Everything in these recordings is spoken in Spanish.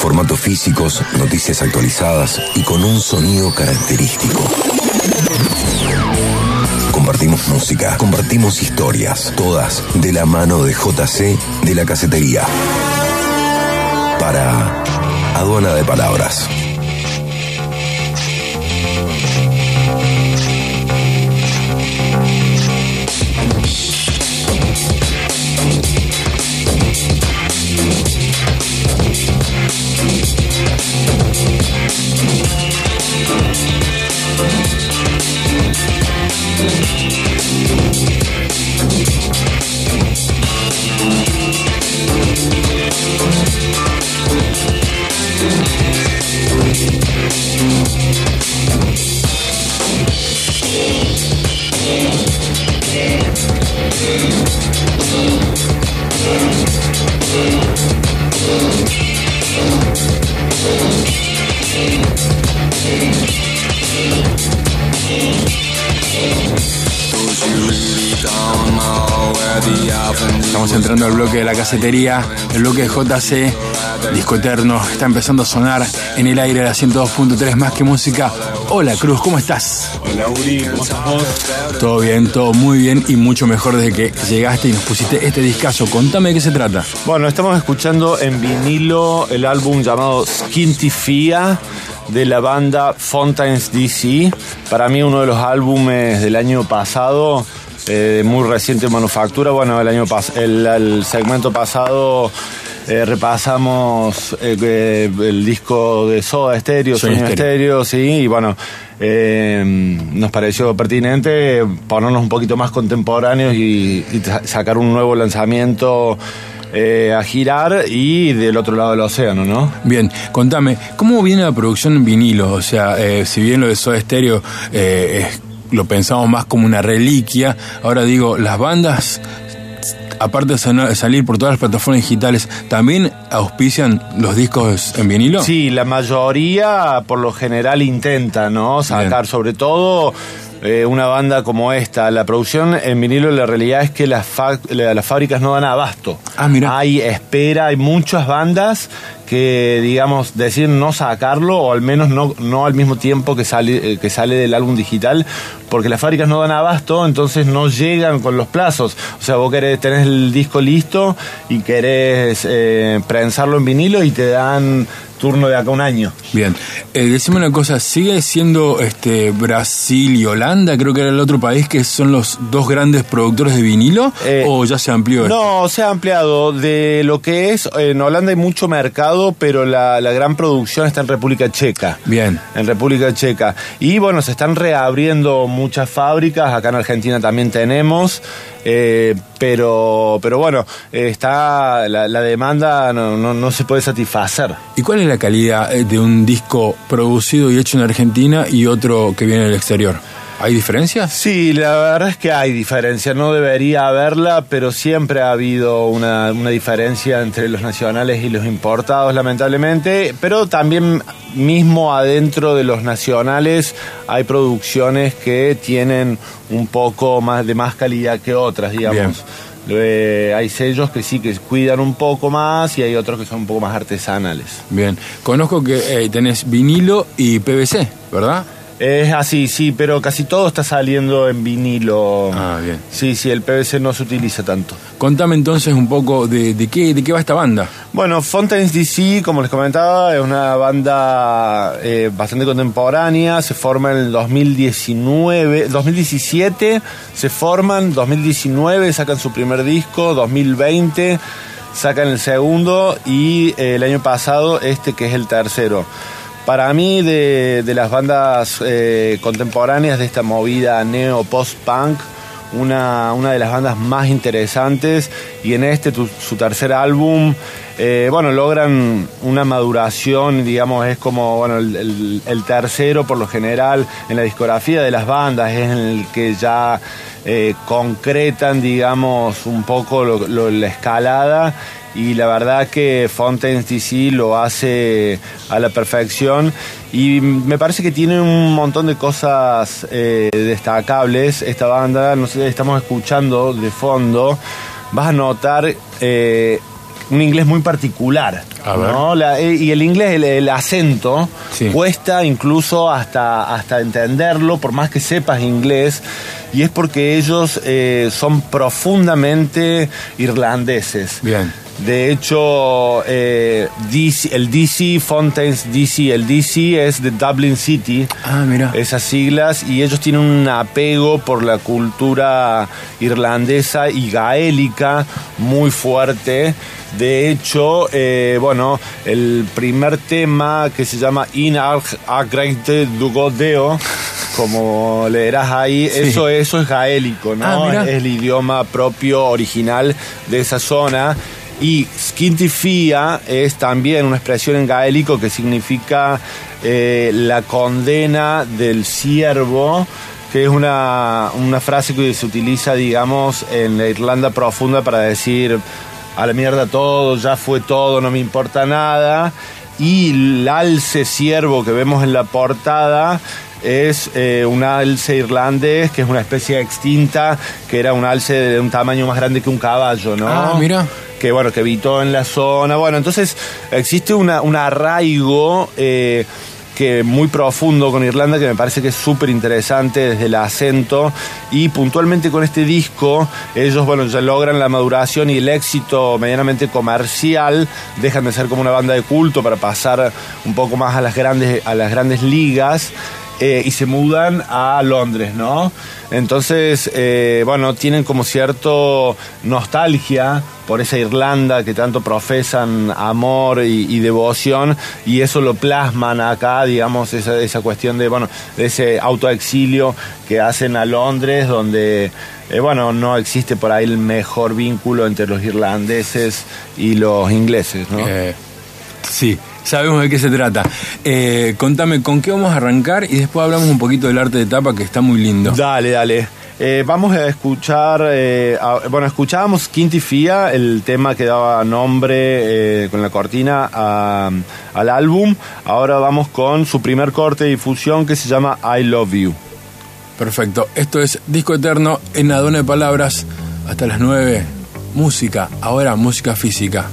formatos físicos, noticias actualizadas y con un sonido característico. Compartimos música, compartimos historias, todas de la mano de JC de la casetería. Para Aduana de Palabras. Casetería, el bloque de JC, disco eterno, está empezando a sonar en el aire de la 102.3 más que música. Hola Cruz, ¿cómo estás? Hola Uri, ¿cómo estás vos? Todo bien, todo muy bien y mucho mejor desde que llegaste y nos pusiste este discazo. Contame de qué se trata. Bueno, estamos escuchando en vinilo el álbum llamado Skintifia de la banda Fontaines DC. Para mí uno de los álbumes del año pasado, eh, muy reciente manufactura. Bueno, el año pas el, el segmento pasado eh, repasamos eh, el disco de Soda Soda Sueño. Stereo, sí, y bueno, nos pareció pertinente ponernos un poquito más contemporáneos y, y sa- sacar un nuevo lanzamiento eh, a girar y del otro lado del océano, ¿no? Bien, contame, ¿cómo viene la producción en vinilo? O sea, eh, si bien lo de Soda Stereo eh, es- lo pensamos más como una reliquia, ahora digo, las bandas, aparte de sal- salir por todas las plataformas digitales, ¿también auspician los discos en vinilo? Sí, la mayoría por lo general intenta, ¿no? Sacar Bien. sobre todo eh, una banda como esta. La producción en vinilo la realidad es que las, las fábricas no dan abasto. Ah, mira. Hay espera, hay muchas bandas que, digamos, deciden no sacarlo o al menos no, no al mismo tiempo que sale, eh, que sale del álbum digital porque las fábricas no dan abasto, entonces no llegan con los plazos. O sea, vos querés, tenés el disco listo y querés eh, prensarlo en vinilo y te dan turno de acá un año. Bien, eh, decime una cosa, ¿sigue siendo este Brasil y Holanda, creo que era el otro país, que son los dos grandes productores de vinilo? Eh, ¿O ya se amplió esto? No, se ha ampliado de lo que es, en Holanda hay mucho mercado, pero la, la gran producción está en República Checa. Bien. En República Checa. Y bueno, se están reabriendo muchas fábricas, acá en Argentina también tenemos, eh, pero, pero bueno, eh, está la, la demanda no, no, no se puede satisfacer. ¿Y cuál es la calidad eh, de un disco producido y hecho en Argentina y otro que viene del exterior? ¿Hay diferencias? Sí, la verdad es que hay diferencia, no debería haberla, pero siempre ha habido una, una diferencia entre los nacionales y los importados, lamentablemente, pero también mismo adentro de los nacionales hay producciones que tienen un poco más de más calidad que otras, digamos. Eh, hay sellos que sí que cuidan un poco más y hay otros que son un poco más artesanales. Bien, conozco que eh, tenés vinilo y PVC, ¿verdad? Es así, sí, pero casi todo está saliendo en vinilo. Ah, bien. Sí, sí, el PVC no se utiliza tanto. Contame entonces un poco de, de qué, de qué va esta banda. Bueno, Fontaines DC, como les comentaba, es una banda eh, bastante contemporánea. Se forma en el 2019, 2017 se forman, 2019 sacan su primer disco, 2020 sacan el segundo y eh, el año pasado este que es el tercero. Para mí, de, las bandas eh, contemporáneas de esta movida neo-post-punk, una, una de las bandas más interesantes y en este, su tercer álbum, eh, bueno, logran una maduración, digamos, es como, bueno, el, tercero por lo general en la discografía de las bandas, es en el que ya eh, concretan, digamos, un poco lo- la escalada y la verdad que Fontaines DC lo hace a la perfección y me parece que tiene un montón de cosas eh, destacables esta banda, no sé, estamos escuchando de fondo, vas a notar eh, un inglés muy particular. A ver. ¿no? La- eh, y el inglés, el, el acento, Sí. cuesta incluso hasta, hasta entenderlo, por más que sepas inglés, y es porque ellos eh, son profundamente irlandeses. Bien. De hecho, eh, DC, el DC, Fontaines DC, el DC es de Dublin City. Ah, mira. Esas siglas, y ellos tienen un apego por la cultura irlandesa y gaélica muy fuerte. De hecho, eh, bueno, el primer tema que se llama In Agreite Dugodeo, como leerás ahí, Sí. eso, eso es gaélico, ¿no? Ah, es el idioma propio original de esa zona. Y skintifia es también una expresión en gaélico que significa eh, la condena del siervo, que es una, una frase que se utiliza, digamos, en la Irlanda profunda para decir a la mierda todo, ya fue todo, no me importa nada. Y el alce siervo que vemos en la portada es eh, un alce irlandés, que es una especie extinta, que era un alce de un tamaño más grande que un caballo, ¿no? Ah, mira. Que bueno, que habitó en la zona. Bueno, entonces existe una, un arraigo eh, que muy profundo con Irlanda que me parece que es súper interesante desde el acento. Y puntualmente con este disco ellos bueno ya logran la maduración y el éxito medianamente comercial. Dejan de ser como una banda de culto para pasar un poco más a las grandes a las grandes ligas eh, y se mudan a Londres, ¿no? Entonces, eh, bueno, tienen como cierto nostalgia por esa Irlanda que tanto profesan amor y, devoción y eso lo plasman acá, digamos, esa, esa cuestión de, bueno, de ese autoexilio que hacen a Londres donde, eh, bueno, no existe por ahí el mejor vínculo entre los irlandeses y los ingleses, ¿no? Eh, sí, sabemos de qué se trata. Eh, contame, ¿con qué vamos a arrancar? Y después hablamos un poquito del arte de tapa, que está muy lindo. Dale, dale. Eh, vamos a escuchar, eh, a- bueno, escuchábamos Quinti Fia, el tema que daba nombre eh, con la cortina a- al álbum. Ahora vamos con su primer corte de difusión que se llama I Love You. Perfecto. Esto es Disco Eterno en Adona de Palabras hasta las 9. Música, ahora música física.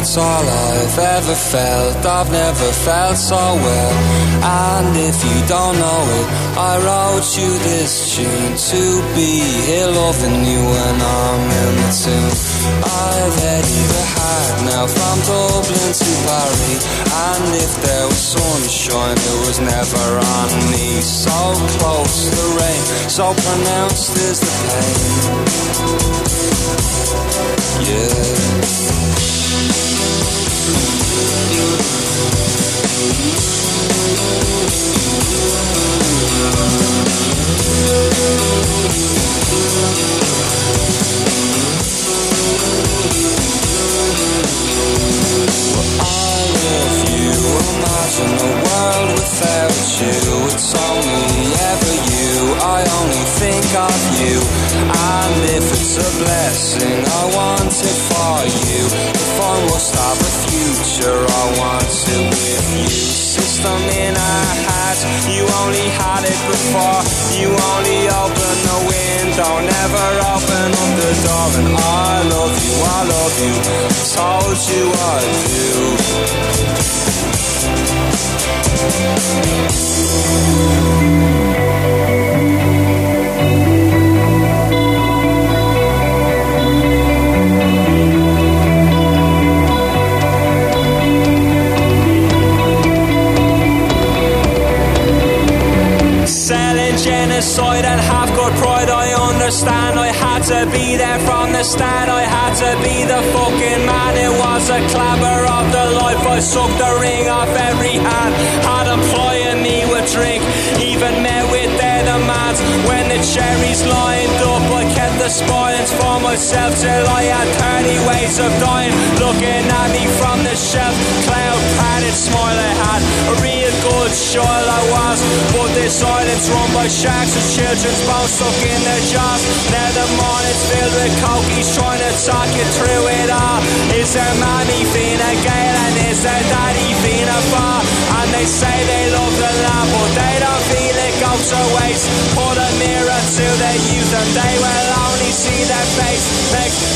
It's all I've ever felt, I've never felt so well. And if you don't know it, I wrote you this tune to be here loving you when I'm in the tune. I've had either had now from Dublin to Paris. And if there was sunshine, it was never on me. So close the rain, so pronounced is the pain. Yeah. I love you. Imagine a world without you. It's only ever you. I only think of you. And if it's a blessing, I want it for you. If I must have a future, I want it with you. System in our hearts, you only had it before. You only open the window, never open up the door. And I love you, I love you. Told you I do soy del I understand. I had to be there from the start. I had to be the fucking man. It was a clamour of the life. I sucked the ring off every hand. Had them plying me with drink, even met with their demands. When the cherries lined up, I kept the spoilings for myself till I had 30 ways of dying. Looking at me from the shelf, cloud padded smile I had. A good child I was. But this island's run by sharks and children's bones stuck in their jaws. Now the morning's filled with coke, trying to talk you through it all. Is their mommy Fina Gale and is their daddy Fina Far? And they say they love the land, but they don't feel it goes to waste. Put a mirror to their youth and they will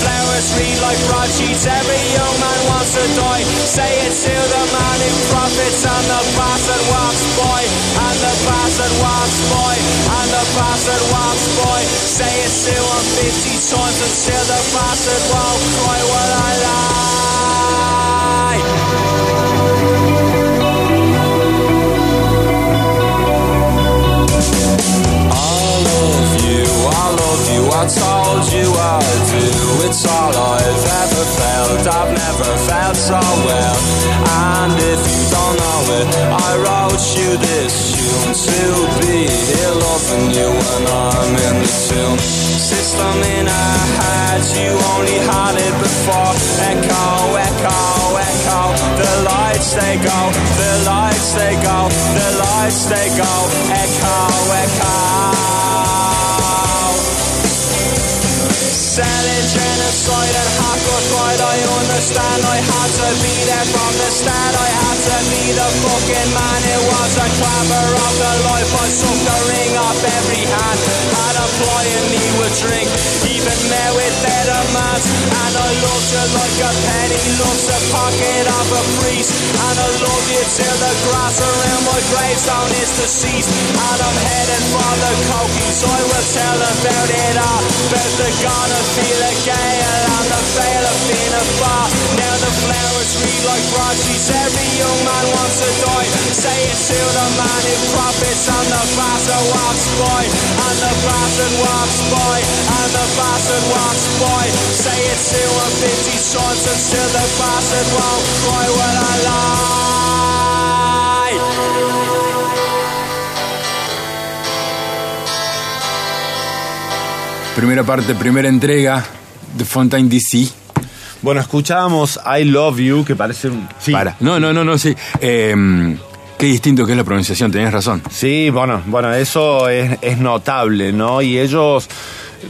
flowers read like broadsheets, every young man wants to die. Say it to the man who profits and the bastard walks boy, And the bastard walks boy, And the bastard walks boy. Say it to him 50 times until the bastard won't cry. I lie. I told you I do. It's all I've ever felt, I've never felt so well. And if you don't know it, I wrote you this tune to be here loving you when I'm in the tune. System in our heads, you only had it before. Echo, echo, echo. The lights they go, the lights they go, the lights they go. Echo, echo. Selling genocide and hardcore pride I understand I had to be there from the start I had to be the fucking man It was a clamor of the life I sucked the ring off every hand Had a ply and me would drink Even met with better mans And I loved you like a penny Loves the pocket of a priest And I love you till the grass around my gravestone is deceased And I'm headed for the cokies I will tell about it all About the gonna feel a gale And the veil of being a bar Now the flowers read like broadsheets Every young man wants to die. Say it to the man who profits And the bastard walks by. And the bastard walks by And the bastard walks by. Say it to him 50 times Until the bastard won't cry. Well I lie Primera parte, primera entrega de Fontaine DC. Bueno, escuchábamos I Love You, que parece un... Sí, Para. No, no, no, no, sí. Eh, qué distinto que es la pronunciación, tenés razón. Sí, bueno, bueno, eso es, es notable, ¿no? Y ellos,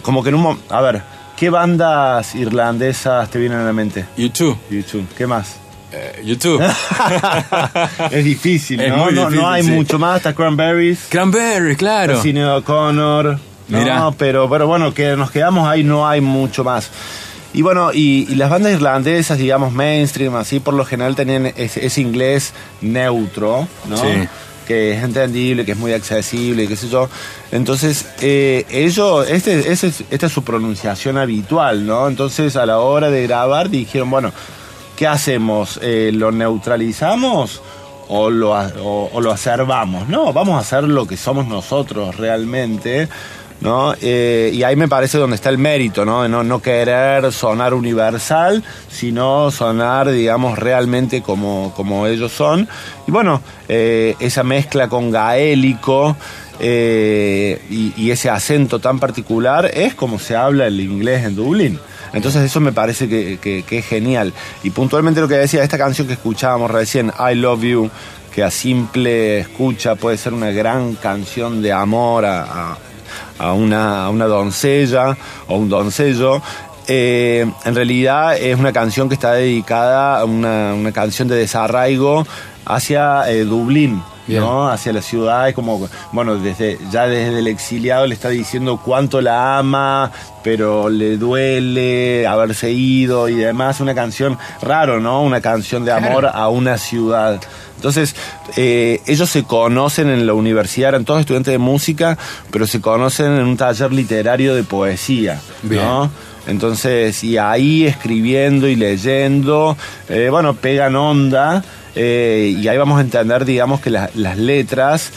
como que en un. A ver, ¿qué bandas irlandesas te vienen a la mente? YouTube. YouTube. ¿Qué más? Eh, YouTube. es difícil, Es ¿no? muy no, difícil, no hay sí. mucho más. Está Cranberries, Cranberry, claro. Cine O'Connor. Mirá. No, pero, pero bueno, que nos quedamos ahí, no hay mucho más. Y bueno, y, y las bandas irlandesas, digamos, mainstream, así por lo general tenían ese, ese inglés neutro, ¿no? Sí. Que es entendible, que es muy accesible, qué sé yo. Entonces, eh, ellos, este, ese es- esta es su pronunciación habitual, ¿no? Entonces, a la hora de grabar, dijeron, bueno, ¿qué hacemos? Eh, ¿Lo neutralizamos? o lo, o, o lo acervamos. No, vamos a hacer lo que somos nosotros realmente. ¿No? Eh, y ahí me parece donde está el mérito, ¿no? No, no querer sonar universal, sino sonar, digamos, realmente como, como ellos son. Y bueno, eh, esa mezcla con gaélico eh, y, ese acento tan particular es como se habla el inglés en Dublín. Entonces eso me parece que, que- es genial. Y puntualmente lo que decía, esta canción que escuchábamos recién, I Love You, que a simple escucha puede ser una gran canción de amor a- a una, a una doncella o un doncello. eh, en realidad es una canción que está dedicada a una, una canción de desarraigo hacia eh, Dublín. Bien. ¿no? hacia la ciudad, es como, bueno, desde, ya desde el exiliado le está diciendo cuánto la ama, pero le duele haberse ido y demás. Una canción raro, ¿no? Una canción de amor a una ciudad. Entonces, eh, ellos se conocen en la universidad, eran todos estudiantes de música, pero se conocen en un taller literario de poesía, Bien. ¿no? Entonces, y ahí escribiendo y leyendo, eh, bueno, pegan onda, eh, y ahí vamos a entender, digamos, que la- las letras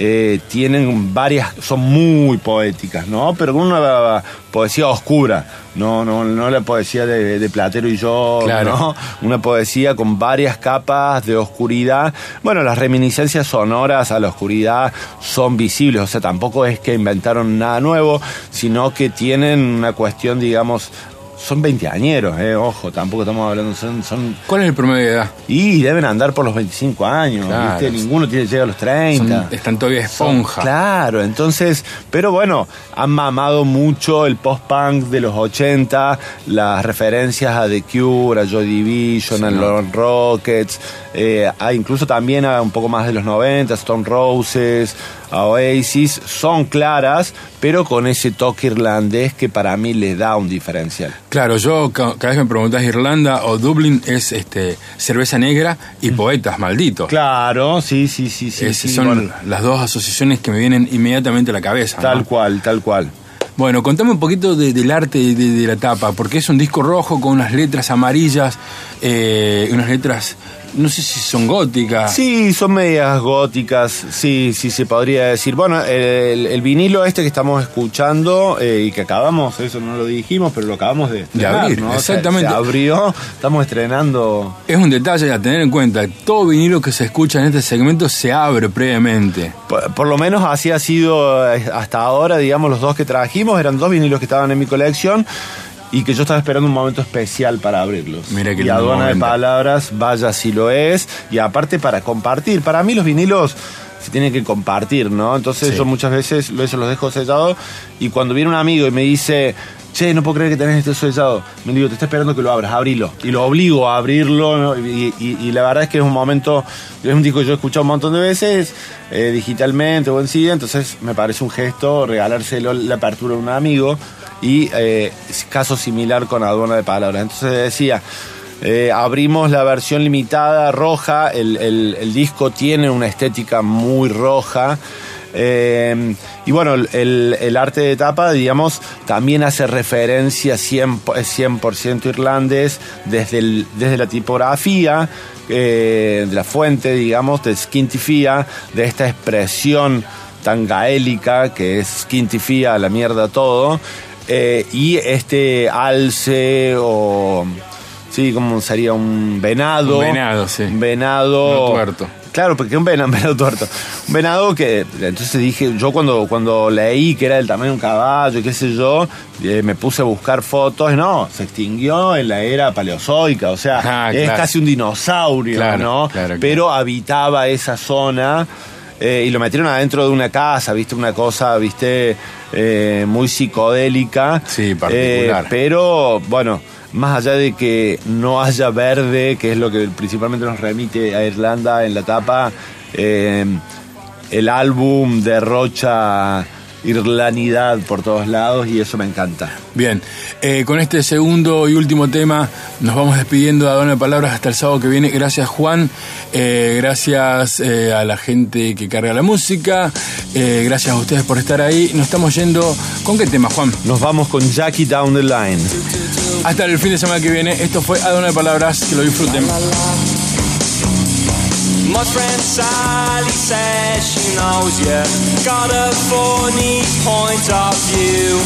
eh, tienen varias, son muy poéticas, ¿no? Pero con una poesía oscura, no, no, no la poesía de, de Platero y yo, Claro. ¿no? Una poesía con varias capas de oscuridad. Bueno, las reminiscencias sonoras a la oscuridad son visibles, o sea, tampoco es que inventaron nada nuevo, sino que tienen una cuestión, digamos, son 20 añeros, eh, ojo, tampoco estamos hablando, son, son ¿Cuál es el promedio de edad? y deben andar por los 25 años, Claro. ¿viste? Ninguno tiene, llega a los 30. Son- están todavía esponja. Claro, entonces, pero bueno, han mamado mucho el post-punk de los 80, las referencias a The Cure, a Joy Division, a los Rockets, eh, a incluso también a un poco más de los 90, Stone Roses, a Oasis, son claras, pero con ese toque irlandés que para mí le da un diferencial. Claro, yo ca- cada vez que me preguntas Irlanda o Dublín es este cerveza negra y poetas malditos. Claro, sí, sí, sí, sí. Es- sí, son bueno, las dos asociaciones que me vienen inmediatamente a la cabeza. tal ¿no? cual, tal cual. Bueno, contame un poquito de- del arte de, de la tapa, porque es un disco rojo con unas letras amarillas, eh, unas letras, no sé si son góticas. Sí, son medias góticas, sí, sí se podría decir. Bueno, el, el vinilo este que estamos escuchando eh, y que acabamos, eso no lo dijimos, pero lo acabamos de, estrenar, abrir, ¿no? Exactamente. se abrió, estamos estrenando. Es un detalle a tener en cuenta. Todo vinilo que se escucha en este segmento se abre previamente. Por, por lo menos así ha sido eh, hasta ahora, digamos, los dos que trajimos, eran dos vinilos que estaban en mi colección y que yo estaba esperando un momento especial para abrirlos. Mira qué y aduana de momento. palabras, vaya si lo es, y aparte para compartir. Para mí los vinilos se tienen que compartir, ¿no? Entonces Sí. yo muchas veces eso los dejo sellados y cuando viene un amigo y me dice, che, no puedo creer que tenés este sellado, me digo, te está esperando que lo abras, abrilo. Y lo obligo a abrirlo ¿no? y, y- y la verdad es que es un momento, es un disco que yo he escuchado un montón de veces eh, digitalmente o en sí, entonces me parece un gesto regalárselo la apertura a un amigo y eh, caso similar con aduana de palabras. Entonces decía, eh, abrimos la versión limitada roja, el, el- disco tiene una estética muy roja. eh, y bueno, el, el- arte de tapa, digamos, también hace referencia 100%, po- es 100% irlandés desde, desde la tipografía, la fuente, digamos, de Skintifia, de esta expresión tan gaélica que es Skintifia, la mierda todo, eh, y este alce o... Sí, como sería un venado. Un venado, sí. Un venado. No tuerto. Claro, porque un venado, un venado tuerto. Un venado que, entonces dije, yo cuando, cuando leí que era del tamaño de un caballo, qué sé yo, eh, me puse a buscar fotos, no, se extinguió en la era paleozoica, o sea, Ah, es claro. casi un dinosaurio, Claro, ¿no? claro, claro. Pero habitaba esa zona. Eh, y lo metieron adentro de una casa, viste, una cosa, viste, eh, muy psicodélica. Sí, particular. Eh, pero, bueno, más allá de que no haya verde, que es lo que principalmente nos remite a Irlanda en la tapa, el álbum derrocha irlanidad por todos lados y eso me encanta. Bien, eh, con este segundo y último tema nos vamos despidiendo a Dona de Palabras hasta el sábado que viene. Gracias Juan, eh, gracias eh, a la gente que carga la música, eh, gracias a ustedes por estar ahí. Nos estamos yendo, ¿con qué tema Juan? Nos vamos con Jackie Down the Line. Hasta el fin de semana que viene. Esto fue Adona de Palabras, que lo disfruten. My friend Sally says she knows you got a funny point of view.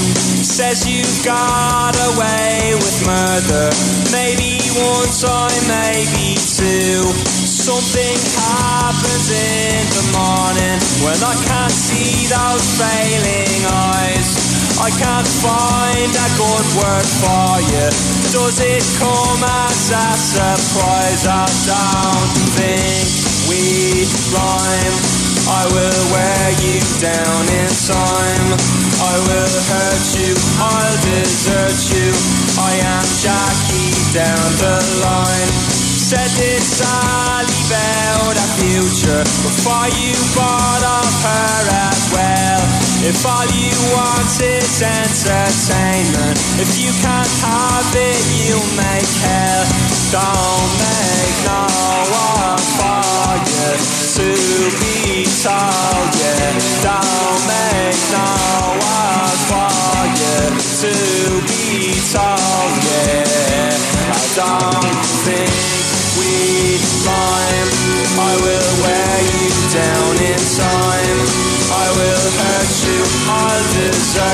Says you got away with murder, maybe one time, maybe two. Something happens in the morning when I can't see those failing eyes. I can't find a good word for you. Does it come as a surprise? I don't think we rhyme. I will wear you down in time. I will hurt you. I'll desert you. I am Jackie down the line. Said this Sally about a future before you bought off her as well. If all you want is entertainment, if you can't have it, you'll make hell. Don't make no one for you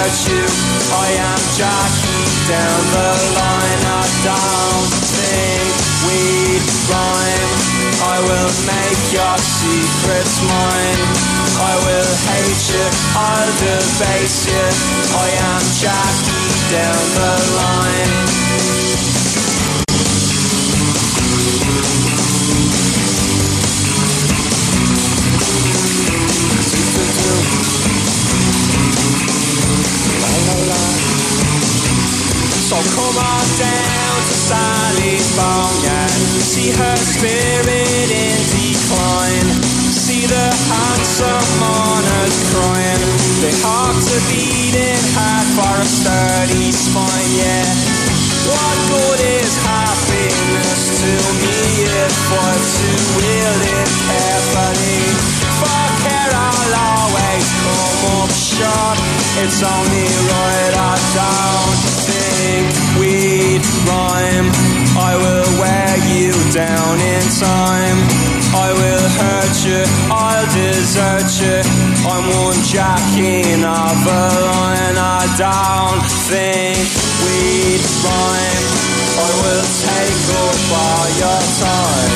desert you. I am Jackie down the line. I don't think we rhyme. I will make your secrets mine. I will hate you, I'll debase you. I am Jackie down the line. Don't think we'd rhyme. I will wear you down in time. I will hurt you, I'll desert you. I'm one jacking in a line. I don't think we'd rhyme. I will take up all your time.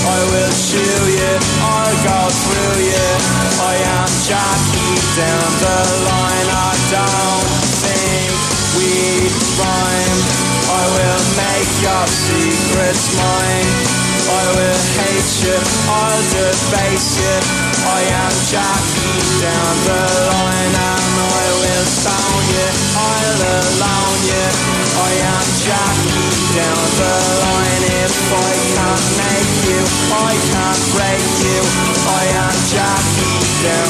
I will chew you, I'll go through you. I am Jackie down the line. I don't your secrets mine. I will hate you, I'll debase you. I am Jackie down the line and I will sound you, I'll alone you. I am Jackie down the line. If I can't make you, I can't break you. I am Jackie down